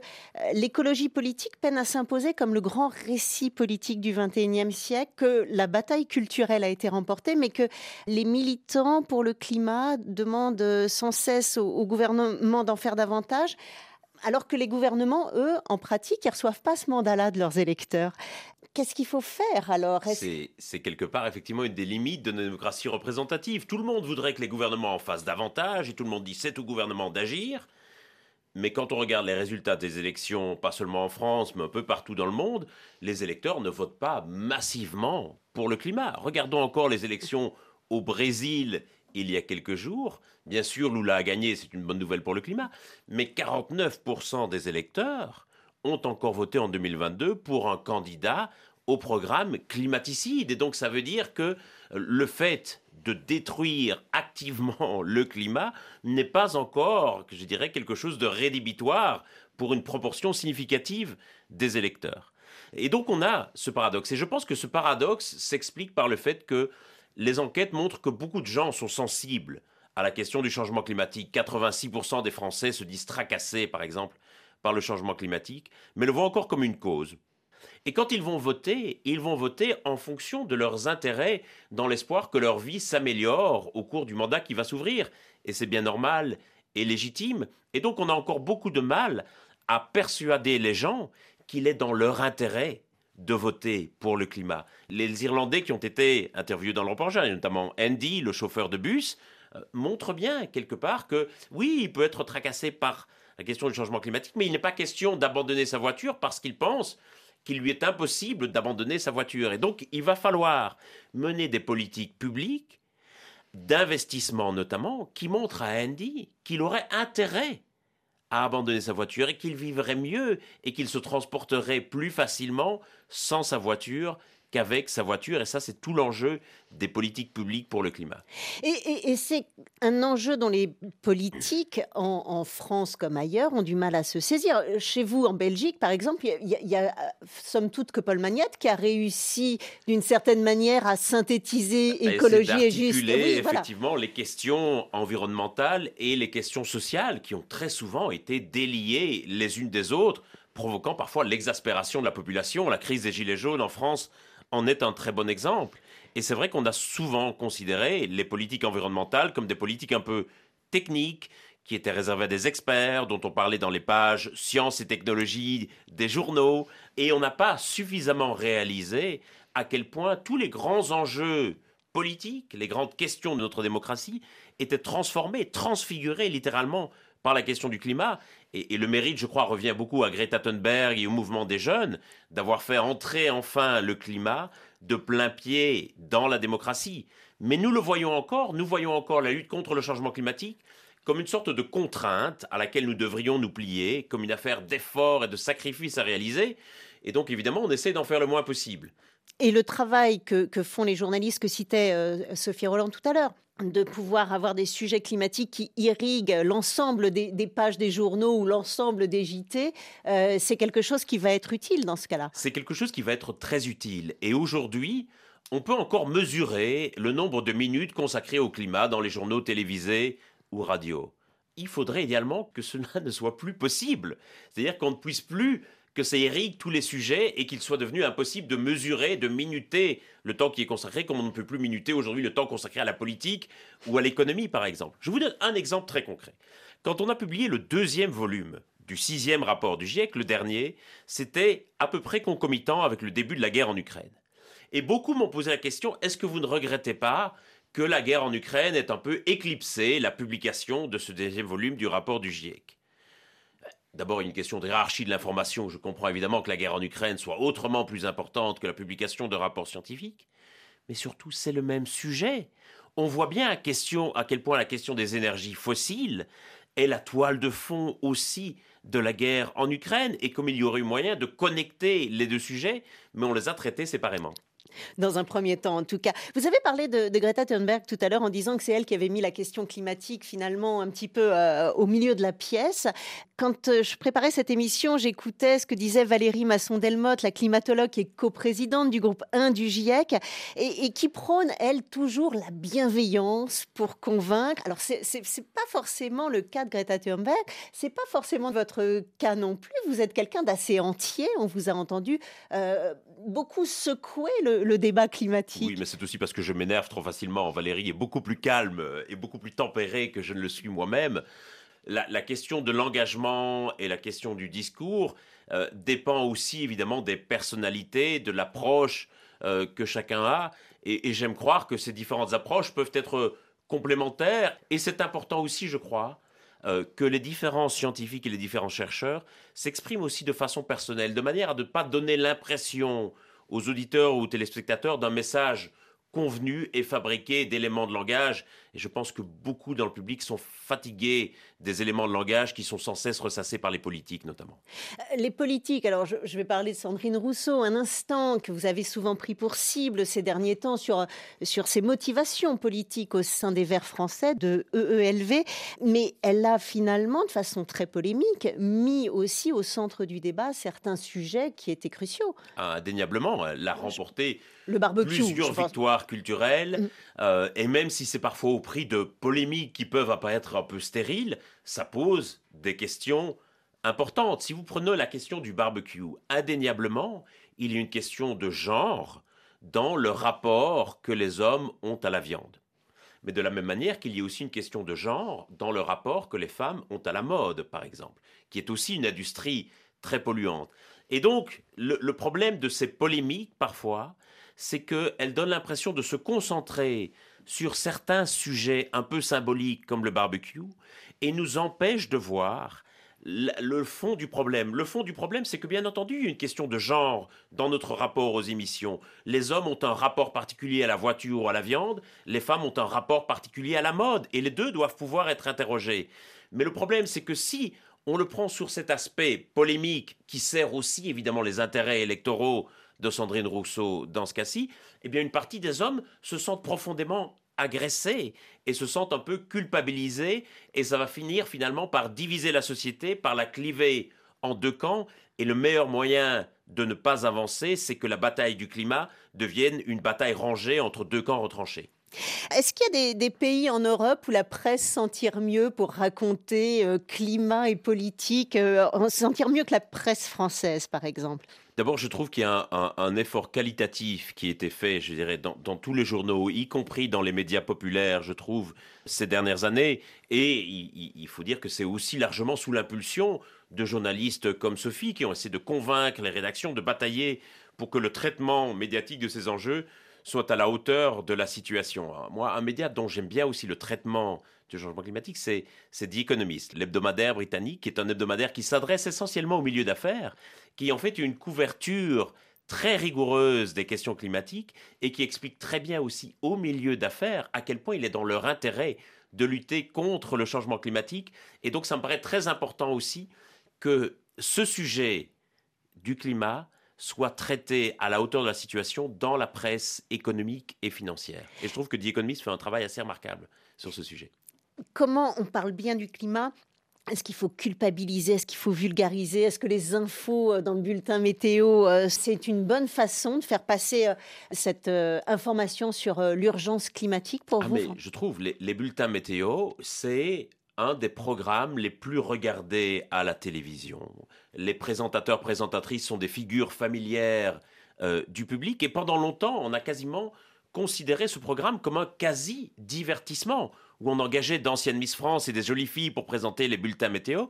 S3: l'écologie politique peine à s'imposer comme le grand récit politique du XXIe siècle, que la bataille culturelle a été remportée, mais que les militants pour le climat demandent sans cesse au gouvernement d'en faire davantage alors que les gouvernements, eux, en pratique, ils reçoivent pas ce mandat-là de leurs électeurs. Qu'est-ce qu'il faut faire alors?
S9: C'est quelque part effectivement une des limites de la démocratie représentative. Tout le monde voudrait que les gouvernements en fassent davantage et tout le monde dit c'est au gouvernement d'agir. Mais quand on regarde les résultats des élections, pas seulement en France, mais un peu partout dans le monde, les électeurs ne votent pas massivement pour le climat. Regardons encore les élections au Brésil il y a quelques jours. Bien sûr, Lula a gagné, c'est une bonne nouvelle pour le climat, mais 49% des électeurs ont encore voté en 2022 pour un candidat au programme climaticide. Et donc ça veut dire que le fait de détruire activement [LAUGHS] le climat n'est pas encore, je dirais, quelque chose de rédhibitoire pour une proportion significative des électeurs. Et donc on a ce paradoxe. Et je pense que ce paradoxe s'explique par le fait que les enquêtes montrent que beaucoup de gens sont sensibles à la question du changement climatique. 86% des Français se disent tracassés, par exemple, par le changement climatique, mais le voient encore comme une cause. Et quand ils vont voter, ils vont voter en fonction de leurs intérêts, dans l'espoir que leur vie s'améliore au cours du mandat qui va s'ouvrir. Et c'est bien normal et légitime. Et donc on a encore beaucoup de mal à persuader les gens qu'il est dans leur intérêt de voter pour le climat. Les Irlandais qui ont été interviewés dans et notamment Andy, le chauffeur de bus, euh, montre bien quelque part que oui, il peut être tracassé par la question du changement climatique, mais il n'est pas question d'abandonner sa voiture parce qu'il pense qu'il lui est impossible d'abandonner sa voiture. Et donc, il va falloir mener des politiques publiques d'investissement notamment, qui montrent à Andy qu'il aurait intérêt à abandonner sa voiture et qu'il vivrait mieux et qu'il se transporterait plus facilement sans sa voiture qu'avec sa voiture. Et ça, c'est tout l'enjeu des politiques publiques pour le climat.
S3: Et, c'est un enjeu dont les politiques, en, France comme ailleurs, ont du mal à se saisir. Chez vous, en Belgique, par exemple, il y, a, somme toute que Paul Magnette qui a réussi, d'une certaine manière, à synthétiser écologie et juste.
S9: Oui, effectivement les questions environnementales et les questions sociales qui ont très souvent été déliées les unes des autres provoquant parfois l'exaspération de la population. La crise des Gilets jaunes en France en est un très bon exemple. Et c'est vrai qu'on a souvent considéré les politiques environnementales comme des politiques un peu techniques, qui étaient réservées à des experts, dont on parlait dans les pages sciences et technologies des journaux, et on n'a pas suffisamment réalisé à quel point tous les grands enjeux politiques, les grandes questions de notre démocratie, étaient transformés, transfigurés littéralement par la question du climat. Et, le mérite, je crois, revient beaucoup à Greta Thunberg et au mouvement des jeunes d'avoir fait entrer enfin le climat de plein pied dans la démocratie. Mais nous le voyons encore, nous voyons encore la lutte contre le changement climatique comme une sorte de contrainte à laquelle nous devrions nous plier, comme une affaire d'effort et de sacrifice à réaliser. Et donc, évidemment, on essaie d'en faire le moins possible.
S3: Et le travail que, font les journalistes que citait euh, Sophie Roland tout à l'heure, de pouvoir avoir des sujets climatiques qui irriguent l'ensemble des, pages des journaux ou l'ensemble des JT, euh, c'est quelque chose qui va être utile dans ce cas-là.
S9: C'est quelque chose qui va être très utile. Et aujourd'hui, on peut encore mesurer le nombre de minutes consacrées au climat dans les journaux télévisés ou radio. Il faudrait idéalement que cela [LAUGHS] ne soit plus possible. C'est-à-dire qu'on ne puisse plus que ça irrigue tous les sujets et qu'il soit devenu impossible de mesurer, de minuter le temps qui est consacré, comme on ne peut plus minuter aujourd'hui le temps consacré à la politique ou à l'économie, par exemple. Je vous donne un exemple très concret. Quand on a publié le deuxième volume du sixième rapport du GIEC, le dernier, c'était à peu près concomitant avec le début de la guerre en Ukraine. Et beaucoup m'ont posé la question, est-ce que vous ne regrettez pas que la guerre en Ukraine ait un peu éclipsé la publication de ce deuxième volume du rapport du GIEC? D'abord, une question de hiérarchie de l'information. Je comprends évidemment que la guerre en Ukraine soit autrement plus importante que la publication de rapports scientifiques. Mais surtout, c'est le même sujet. On voit bien à, à quel point la question des énergies fossiles est la toile de fond aussi de la guerre en Ukraine et comme il y aurait eu moyen de connecter les deux sujets, mais on les a traités séparément
S3: dans un premier temps en tout cas. Vous avez parlé de, Greta Thunberg tout à l'heure en disant que c'est elle qui avait mis la question climatique finalement un petit peu euh, au milieu de la pièce. Quand euh, je préparais cette émission, j'écoutais ce que disait Valérie Masson-Delmotte, la climatologue est coprésidente du groupe 1 du GIEC et, qui prône, elle, toujours la bienveillance pour convaincre. Alors, c'est pas forcément le cas de Greta Thunberg, c'est pas forcément votre cas non plus. Vous êtes quelqu'un d'assez entier, on vous a entendu euh, beaucoup secouer le, le, débat climatique.
S9: Oui, mais c'est aussi parce que je m'énerve trop facilement. Valérie est beaucoup plus calme et beaucoup plus tempérée que je ne le suis moi-même. La, question de l'engagement et la question du discours euh, dépend aussi évidemment des personnalités, de l'approche euh, que chacun a. Et, j'aime croire que ces différentes approches peuvent être complémentaires. Et c'est important aussi, je crois, euh, que les différents scientifiques et les différents chercheurs s'expriment aussi de façon personnelle, de manière à ne pas donner l'impression aux auditeurs ou aux téléspectateurs d'un message convenu et fabriqué d'éléments de langage. Et je pense que beaucoup dans le public sont fatigués des éléments de langage qui sont sans cesse ressassés par les politiques notamment.
S3: Euh, les politiques, alors je, vais parler de Sandrine Rousseau un instant, que vous avez souvent pris pour cible ces derniers temps sur, sur ses motivations politiques au sein des Verts français de EELV, mais elle a finalement, de façon très polémique, mis aussi au centre du débat certains sujets qui étaient cruciaux.
S9: Indéniablement, elle a remporté
S3: le barbecue,
S9: plusieurs victoires culturelles, mm. euh, et même si c'est parfois prix de polémiques qui peuvent apparaître un peu stériles, ça pose des questions importantes. Si vous prenez la question du barbecue, indéniablement, il y a une question de genre dans le rapport que les hommes ont à la viande. Mais de la même manière qu'il y a aussi une question de genre dans le rapport que les femmes ont à la mode, par exemple, qui est aussi une industrie très polluante. Et donc, le, le problème de ces polémiques, parfois, c'est qu'elles donnent l'impression de se concentrer sur certains sujets un peu symboliques comme le barbecue et nous empêchent de voir le fond du problème. Le fond du problème, c'est que bien entendu, il y a une question de genre dans notre rapport aux émissions. Les hommes ont un rapport particulier à la voiture ou à la viande, les femmes ont un rapport particulier à la mode, et les deux doivent pouvoir être interrogés. Mais le problème, c'est que si on le prend sur cet aspect polémique qui sert aussi évidemment les intérêts électoraux de Sandrine Rousseau dans ce cas-ci, eh bien une partie des hommes se sentent profondément agressés et se sentent un peu culpabilisés et ça va finir finalement par diviser la société, par la cliver en deux camps et le meilleur moyen de ne pas avancer, c'est que la bataille du climat devienne une bataille rangée entre deux camps retranchés.
S3: Est-ce qu'il y a des, pays en Europe où la presse s'en tire mieux pour raconter euh, climat et politique, euh, s'en tire mieux que la presse française, par exemple?
S9: D'abord, je trouve qu'il y a un, effort qualitatif qui a été fait, je dirais, dans, tous les journaux, y compris dans les médias populaires, je trouve, ces dernières années. Et il, faut dire que c'est aussi largement sous l'impulsion de journalistes comme Sophie qui ont essayé de convaincre les rédactions de batailler pour que le traitement médiatique de ces enjeux soit à la hauteur de la situation. Moi, un média dont j'aime bien aussi le traitement du changement climatique, c'est The Economist, l'hebdomadaire britannique, qui est un hebdomadaire qui s'adresse essentiellement au milieu d'affaires, qui en fait une couverture très rigoureuse des questions climatiques et qui explique très bien aussi au milieu d'affaires à quel point il est dans leur intérêt de lutter contre le changement climatique. Et donc ça me paraît très important aussi que ce sujet du climat soit traité à la hauteur de la situation dans la presse économique et financière. Et je trouve que The Economist fait un travail assez remarquable sur ce sujet.
S3: Comment on parle bien du climat? Est-ce qu'il faut culpabiliser? Est-ce qu'il faut vulgariser? Est-ce que les infos euh, dans le bulletin météo, euh, c'est une bonne façon de faire passer euh, cette information sur l'urgence climatique pour
S9: ah,
S3: vous?
S9: mais Je trouve les, les bulletins météo, c'est un des programmes les plus regardés à la télévision. Les présentateurs, présentatrices sont des figures familières du public et pendant longtemps, on a quasiment considéré ce programme comme un quasi-divertissement où on engageait d'anciennes Miss France et des jolies filles pour présenter les bulletins météo,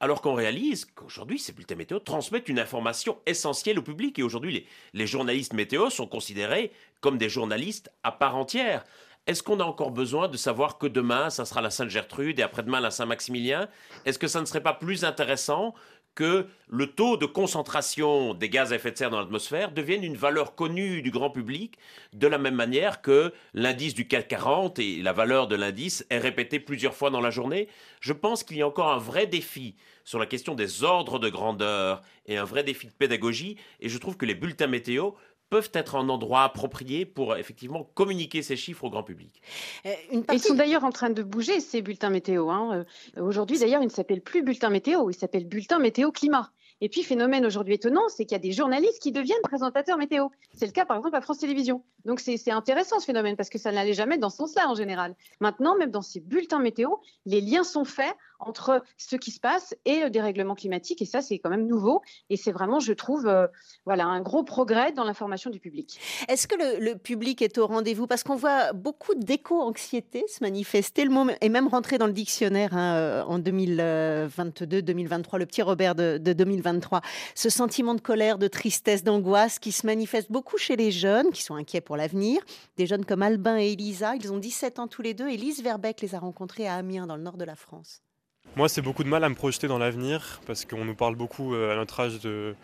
S9: alors qu'on réalise qu'aujourd'hui, ces bulletins météo transmettent une information essentielle au public. Et aujourd'hui, les, les journalistes météo sont considérés comme des journalistes à part entière. Est-ce qu'on a encore besoin de savoir que demain, ça sera la Sainte-Gertrude et après-demain la Saint-Maximilien? Est-ce que ça ne serait pas plus intéressant que le taux de concentration des gaz à effet de serre dans l'atmosphère devienne une valeur connue du grand public, de la même manière que l'indice du CAC 40 et la valeur de l'indice est répétée plusieurs fois dans la journée? Je pense qu'il y a encore un vrai défi sur la question des ordres de grandeur et un vrai défi de pédagogie, et je trouve que les bulletins météo peuvent être un endroit approprié pour effectivement communiquer ces chiffres au grand public.
S10: Euh, ils sont d'ailleurs en train de bouger ces bulletins météo. Hein. Euh, aujourd'hui, d'ailleurs, ils ne s'appellent plus bulletin météo, ils s'appellent bulletin météo climat. Et puis, phénomène aujourd'hui étonnant, c'est qu'il y a des journalistes qui deviennent présentateurs météo. C'est le cas, par exemple, à France Télévisions. Donc, c'est intéressant ce phénomène parce que ça n'allait jamais dans ce sens-là en général. Maintenant, même dans ces bulletins météo, les liens sont faits entre ce qui se passe et le dérèglement climatique. Et ça, c'est quand même nouveau. Et c'est vraiment, je trouve, euh, voilà, un gros progrès dans l'information du public.
S3: Est-ce que le, public est au rendez-vous? Parce qu'on voit beaucoup d'éco-anxiété se manifester. Le mot est même rentré dans le dictionnaire hein, euh, en 2022-2023, le petit Robert de, de 2023. Ce sentiment de colère, de tristesse, d'angoisse qui se manifeste beaucoup chez les jeunes qui sont inquiets pour l'avenir. Des jeunes comme Albin et Elisa, ils ont 17 ans tous les deux. Elise Verbeck les a rencontrés à Amiens, dans le nord de la France.
S19: Moi, c'est beaucoup de mal à me projeter dans l'avenir parce qu'on nous parle beaucoup euh, à notre âge de,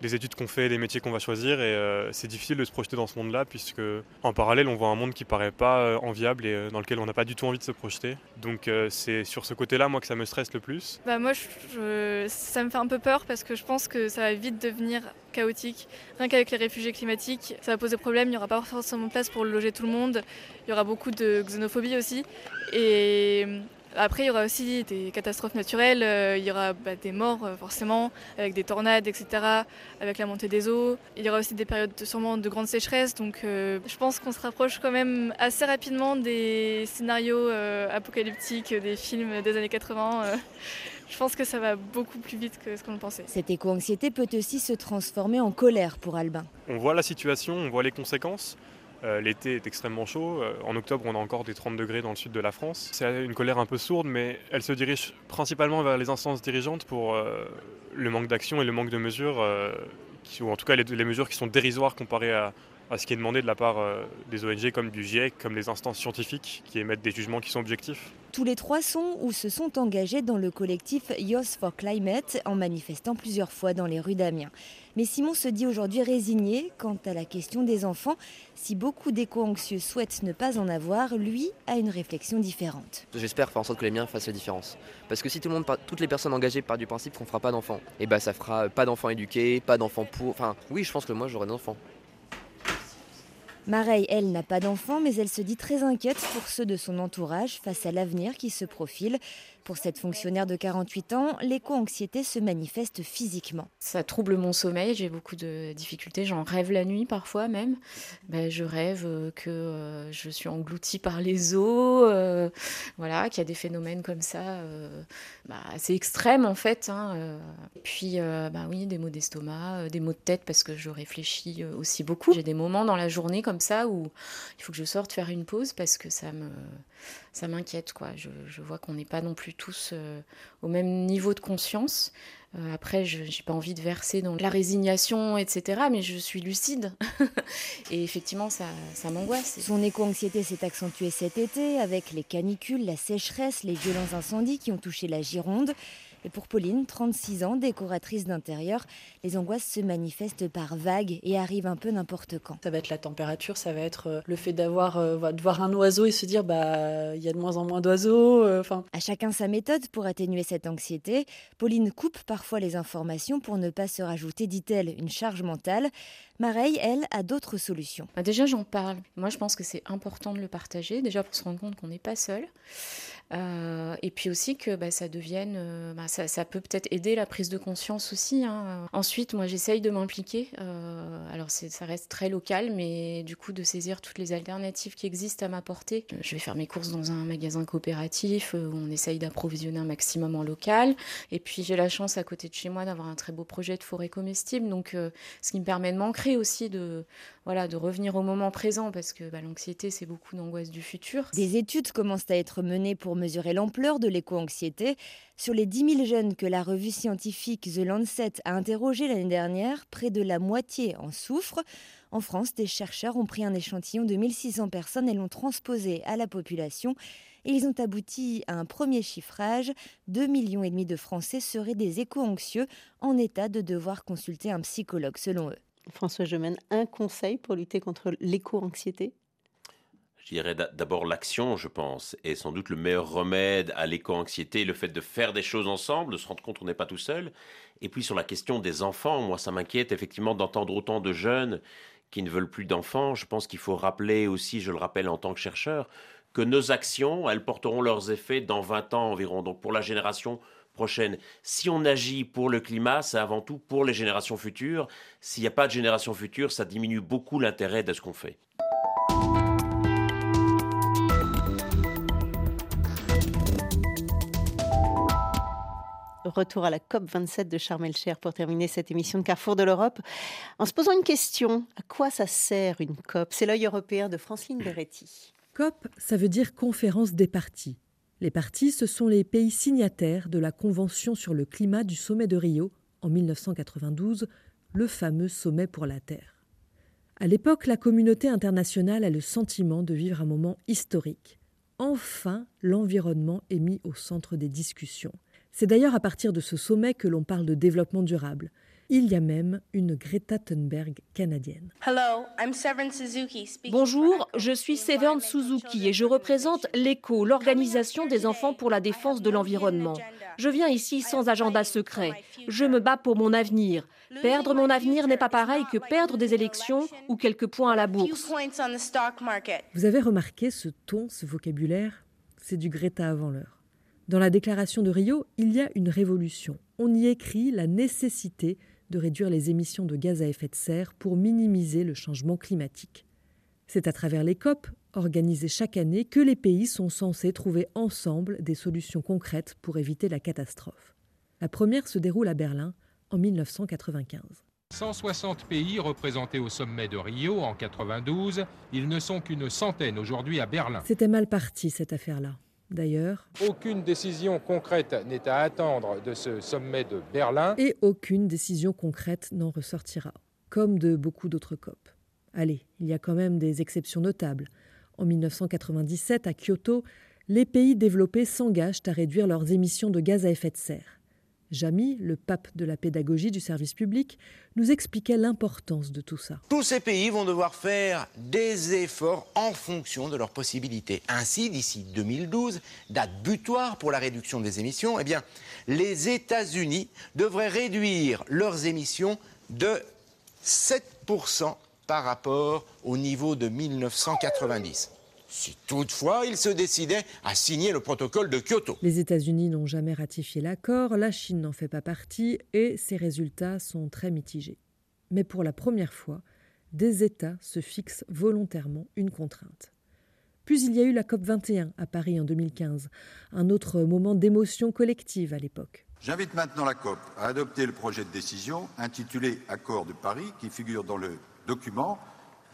S19: des études qu'on fait, des métiers qu'on va choisir et euh, c'est difficile de se projeter dans ce monde-là puisque en parallèle on voit un monde qui paraît pas euh, enviable et dans lequel on n'a pas du tout envie de se projeter. Donc c'est sur ce côté-là moi que ça me stresse le plus.
S6: Bah moi ça me fait un peu peur parce que je pense que ça va vite devenir chaotique. Rien qu'avec les réfugiés climatiques, ça va poser problème, il n'y aura pas forcément de place pour loger tout le monde, il y aura beaucoup de xénophobie aussi et après, il y aura aussi des catastrophes naturelles, euh, il y aura bah, des morts euh, forcément, avec des tornades, etc., avec la montée des eaux. Il y aura aussi des périodes sûrement de grande sécheresse, donc euh, je pense qu'on se rapproche quand même assez rapidement des scénarios apocalyptiques des films des années 80. je pense que ça va beaucoup plus vite que ce qu'on pensait.
S4: Cette éco-anxiété peut aussi se transformer en colère pour Albin.
S19: On voit la situation, on voit les conséquences. Euh, l'été est extrêmement chaud. Euh, en octobre, on a encore des 30 degrés dans le sud de la France. C'est une colère un peu sourde, mais elle se dirige principalement vers les instances dirigeantes pour euh, le manque d'action et le manque de mesures, ou en tout cas les, mesures qui sont dérisoires comparées à, à ce qui est demandé de la part euh, des ONG comme du GIEC, comme les instances scientifiques qui émettent des jugements qui sont objectifs.
S20: Tous les trois sont ou se sont engagés dans le collectif Youth for Climate en manifestant plusieurs fois dans les rues d'Amiens. Mais Simon se dit aujourd'hui résigné quant à la question des enfants. Si beaucoup d'éco-anxieux souhaitent ne pas en avoir, lui a une réflexion différente.
S21: J'espère faire en sorte que les miens fassent la différence. Parce que si tout le monde, toutes les personnes engagées partent du principe qu'on fera pas d'enfants, et eh ben ça fera pas d'enfants éduqués, pas d'enfants pour. Enfin, oui, je pense que moi j'aurai des enfants.
S20: Mareille, elle, n'a pas d'enfant, mais elle se dit très inquiète pour ceux de son entourage face à l'avenir qui se profile. Pour cette fonctionnaire de 48 ans, l'éco-anxiété se manifeste physiquement.
S22: Ça trouble mon sommeil, j'ai beaucoup de difficultés, j'en rêve la nuit parfois même. Ben, je rêve euh, que euh, je suis engloutie par les eaux, euh, voilà, qu'il y a des phénomènes comme ça bah, assez extrêmes en fait. Hein, Puis, bah, oui, des maux d'estomac, des maux de tête parce que je réfléchis aussi beaucoup. J'ai des moments dans la journée comme ça où il faut que je sorte faire une pause parce que ça me ça m'inquiète. quoi. Je, vois qu'on n'est pas non plus tous euh, au même niveau de conscience. Euh, après, je n'ai pas envie de verser dans la résignation, etc. Mais je suis lucide. [LAUGHS] et effectivement, ça, ça m'angoisse.
S20: Son éco-anxiété s'est accentuée cet été avec les canicules, la sécheresse, les violents incendies qui ont touché la Gironde. Et pour Pauline, 36 ans, décoratrice d'intérieur, les angoisses se manifestent par vagues et arrivent un peu n'importe quand.
S23: Ça va être la température, ça va être euh, le fait d'avoir euh, de voir un oiseau et se dire bah il y a de moins en moins d'oiseaux. Euh, enfin.
S20: à chacun sa méthode pour atténuer cette anxiété. Pauline coupe parfois les informations pour ne pas se rajouter, dit-elle, une charge mentale. Mareille, elle, a d'autres solutions.
S22: Bah, déjà, j'en parle. Moi, je pense que c'est important de le partager, déjà pour se rendre compte qu'on n'est pas seul. Euh, et puis aussi que bah, ça devienne, euh, bah, ça, peut peut-être aider la prise de conscience aussi. Hein. Ensuite, moi j'essaye de m'impliquer. Euh, ça reste très local, mais du coup de saisir toutes les alternatives qui existent à m'apporter. Je vais faire mes courses dans un magasin coopératif où on essaye d'approvisionner un maximum en local. Et puis j'ai la chance à côté de chez moi d'avoir un très beau projet de forêt comestible, donc ce qui me permet de m'ancrer aussi, de, voilà, de revenir au moment présent parce que bah, l'anxiété c'est beaucoup d'angoisse du futur.
S20: Des études commencent à être menées pour mesurer l'ampleur de l'éco-anxiété. Sur les 10 000 jeunes que la revue scientifique The Lancet a interrogés l'année dernière, près de la moitié en souffrent. En France, des chercheurs ont pris un échantillon de 1600 personnes et l'ont transposé à la population. Ils ont abouti à un premier chiffrage. 2,5 millions et demi de Français seraient des éco-anxieux en état de devoir consulter un psychologue, selon eux.
S3: François Gemène, un conseil pour lutter contre l'éco-anxiété?
S9: Je dirais d'abord l'action, je pense, est sans doute le meilleur remède à l'éco-anxiété, le fait de faire des choses ensemble, de se rendre compte qu'on n'est pas tout seul. Et puis sur la question des enfants, moi ça m'inquiète effectivement d'entendre autant de jeunes qui ne veulent plus d'enfants. Je pense qu'il faut rappeler aussi, je le rappelle en tant que chercheur, que nos actions, elles porteront leurs effets dans 20 ans environ. Donc pour la génération prochaine, si on agit pour le climat, c'est avant tout pour les générations futures. S'il n'y a pas de génération future, ça diminue beaucoup l'intérêt de ce qu'on fait.
S3: Retour à la COP27 de Sharm el pour terminer cette émission de Carrefour de l'Europe. En se posant une question, à quoi ça sert une COP? C'est l'œil européen de Francine Beretti.
S24: COP, ça veut dire conférence des parties. Les parties, ce sont les pays signataires de la Convention sur le climat du sommet de Rio en 1992, le fameux sommet pour la Terre. À l'époque, la communauté internationale a le sentiment de vivre un moment historique. Enfin, l'environnement est mis au centre des discussions. C'est d'ailleurs à partir de ce sommet que l'on parle de développement durable. Il y a même une Greta Thunberg canadienne.
S25: Bonjour, je suis Severn Suzuki et je représente l'ECO, l'Organisation des enfants pour la défense de l'environnement. Je viens ici sans agenda secret. Je me bats pour mon avenir. Perdre mon avenir n'est pas pareil que perdre des élections ou quelques points à la bourse.
S24: Vous avez remarqué ce ton, ce vocabulaire? C'est du Greta avant l'heure. Dans la déclaration de Rio, il y a une révolution. On y écrit la nécessité de réduire les émissions de gaz à effet de serre pour minimiser le changement climatique. C'est à travers les COP, organisées chaque année, que les pays sont censés trouver ensemble des solutions concrètes pour éviter la catastrophe. La première se déroule à Berlin en 1995.
S26: 160 pays représentés au sommet de Rio en 92, ils ne sont qu'une centaine aujourd'hui à Berlin.
S24: C'était mal parti cette affaire-là d'ailleurs.
S26: Aucune décision concrète n'est à attendre de ce sommet de Berlin.
S24: Et aucune décision concrète n'en ressortira, comme de beaucoup d'autres COP. Allez, il y a quand même des exceptions notables. En 1997, à Kyoto, les pays développés s'engagent à réduire leurs émissions de gaz à effet de serre. Jamy, le pape de la pédagogie du service public, nous expliquait l'importance de tout ça.
S27: Tous ces pays vont devoir faire des efforts en fonction de leurs possibilités. Ainsi, d'ici 2012, date butoir pour la réduction des émissions, eh bien, les États-Unis devraient réduire leurs émissions de 7% par rapport au niveau de 1990 si toutefois il se décidait à signer le protocole de Kyoto.
S24: Les États-Unis n'ont jamais ratifié l'accord, la Chine n'en fait pas partie et ses résultats sont très mitigés. Mais pour la première fois, des États se fixent volontairement une contrainte. Puis il y a eu la COP 21 à Paris en 2015, un autre moment d'émotion collective à l'époque.
S28: J'invite maintenant la COP à adopter le projet de décision intitulé Accord de Paris qui figure dans le document.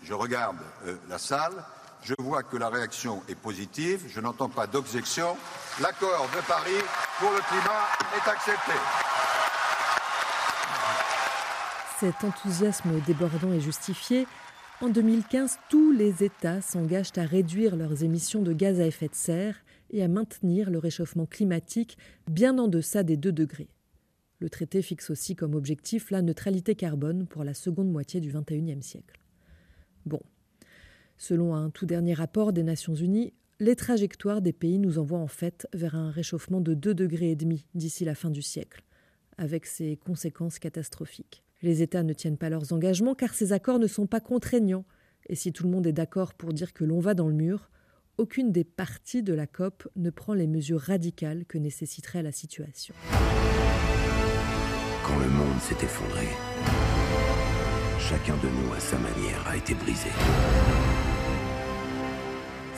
S28: Je regarde euh, la salle. Je vois que la réaction est positive. Je n'entends pas d'objection. L'accord de Paris pour le climat est accepté.
S24: Cet enthousiasme débordant est justifié. En 2015, tous les États s'engagent à réduire leurs émissions de gaz à effet de serre et à maintenir le réchauffement climatique bien en deçà des 2 degrés. Le traité fixe aussi comme objectif la neutralité carbone pour la seconde moitié du XXIe siècle. Bon, Selon un tout dernier rapport des Nations Unies, les trajectoires des pays nous envoient en fait vers un réchauffement de 2,5 degrés d'ici la fin du siècle, avec ses conséquences catastrophiques. Les États ne tiennent pas leurs engagements car ces accords ne sont pas contraignants, et si tout le monde est d'accord pour dire que l'on va dans le mur, aucune des parties de la COP ne prend les mesures radicales que nécessiterait la situation.
S29: Quand le monde s'est effondré, chacun de nous, à sa manière, a été brisé.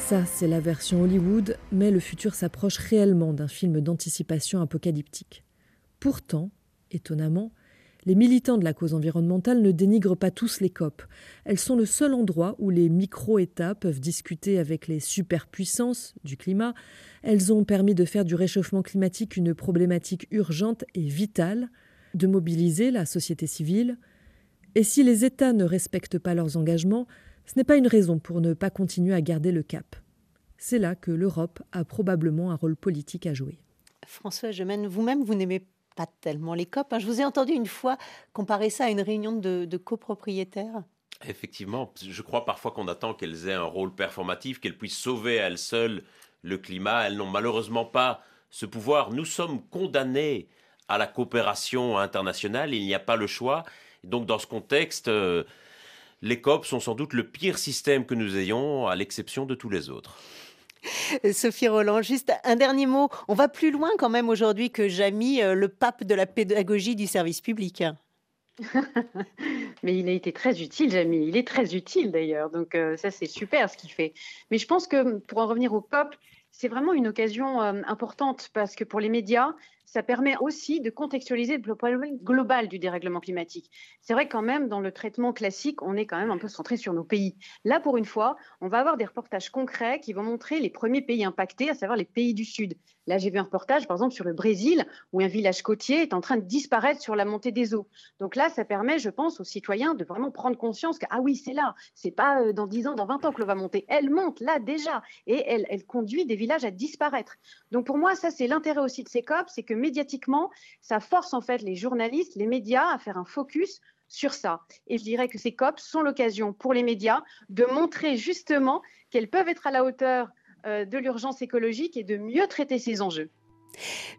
S24: Ça, c'est la version Hollywood, mais le futur s'approche réellement d'un film d'anticipation apocalyptique. Pourtant, étonnamment, les militants de la cause environnementale ne dénigrent pas tous les COP. Elles sont le seul endroit où les micro-États peuvent discuter avec les superpuissances du climat. Elles ont permis de faire du réchauffement climatique une problématique urgente et vitale, de mobiliser la société civile. Et si les États ne respectent pas leurs engagements, ce n'est pas une raison pour ne pas continuer à garder le cap. C'est là que l'Europe a probablement un rôle politique à jouer.
S3: François Gemène, vous-même, vous, n'aimez pas tellement les COP. Hein. Je vous ai entendu une fois comparer ça à une réunion de, copropriétaires.
S9: Effectivement, je crois parfois qu'on attend qu'elles aient un rôle performatif, qu'elles puissent sauver à elles seules le climat. Elles n'ont malheureusement pas ce pouvoir. Nous sommes condamnés à la coopération internationale, il n'y a pas le choix. Donc dans ce contexte, euh, les COP sont sans doute le pire système que nous ayons, à l'exception de tous les autres.
S3: Sophie Roland, juste un dernier mot. On va plus loin quand même aujourd'hui que Jamy, euh, le pape de la pédagogie du service public. [LAUGHS]
S10: Mais il a été très utile, Jamy. Il est très utile d'ailleurs. Donc euh, ça, c'est super ce qu'il fait. Mais je pense que pour en revenir au COP, c'est vraiment une occasion euh, importante parce que pour les médias, ça permet aussi de contextualiser le problème global du dérèglement climatique. C'est vrai quand même, dans le traitement classique, on est quand même un peu centré sur nos pays. Là, pour une fois, on va avoir des reportages concrets qui vont montrer les premiers pays impactés, à savoir les pays du Sud. Là, j'ai vu un reportage, par exemple, sur le Brésil, où un village côtier est en train de disparaître sur la montée des eaux. Donc là, ça permet, je pense, aux citoyens de vraiment prendre conscience que, ah oui, c'est là, c'est pas euh, dans 10 ans, dans 20 ans que l'eau va monter. Elle monte là déjà, et elle, elle conduit des villages à disparaître. Donc pour moi, ça, c'est l'intérêt aussi de ces COP, c'est que médiatiquement, ça force en fait les journalistes, les médias à faire un focus sur ça. Et je dirais que ces COP sont l'occasion pour les médias de montrer justement qu'elles peuvent être à la hauteur euh, de l'urgence écologique et de mieux traiter ces enjeux.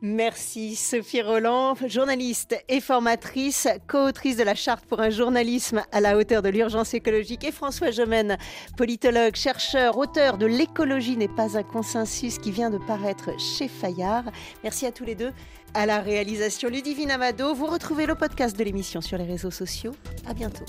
S3: Merci Sophie Roland, journaliste et formatrice, co-autrice de la charte pour un journalisme à la hauteur de l'urgence écologique et François Gemène, politologue, chercheur, auteur de L'écologie n'est pas un consensus qui vient de paraître chez Fayard. Merci à tous les deux. À la réalisation Ludivine Amado, vous retrouvez le podcast de l'émission sur les réseaux sociaux. À bientôt.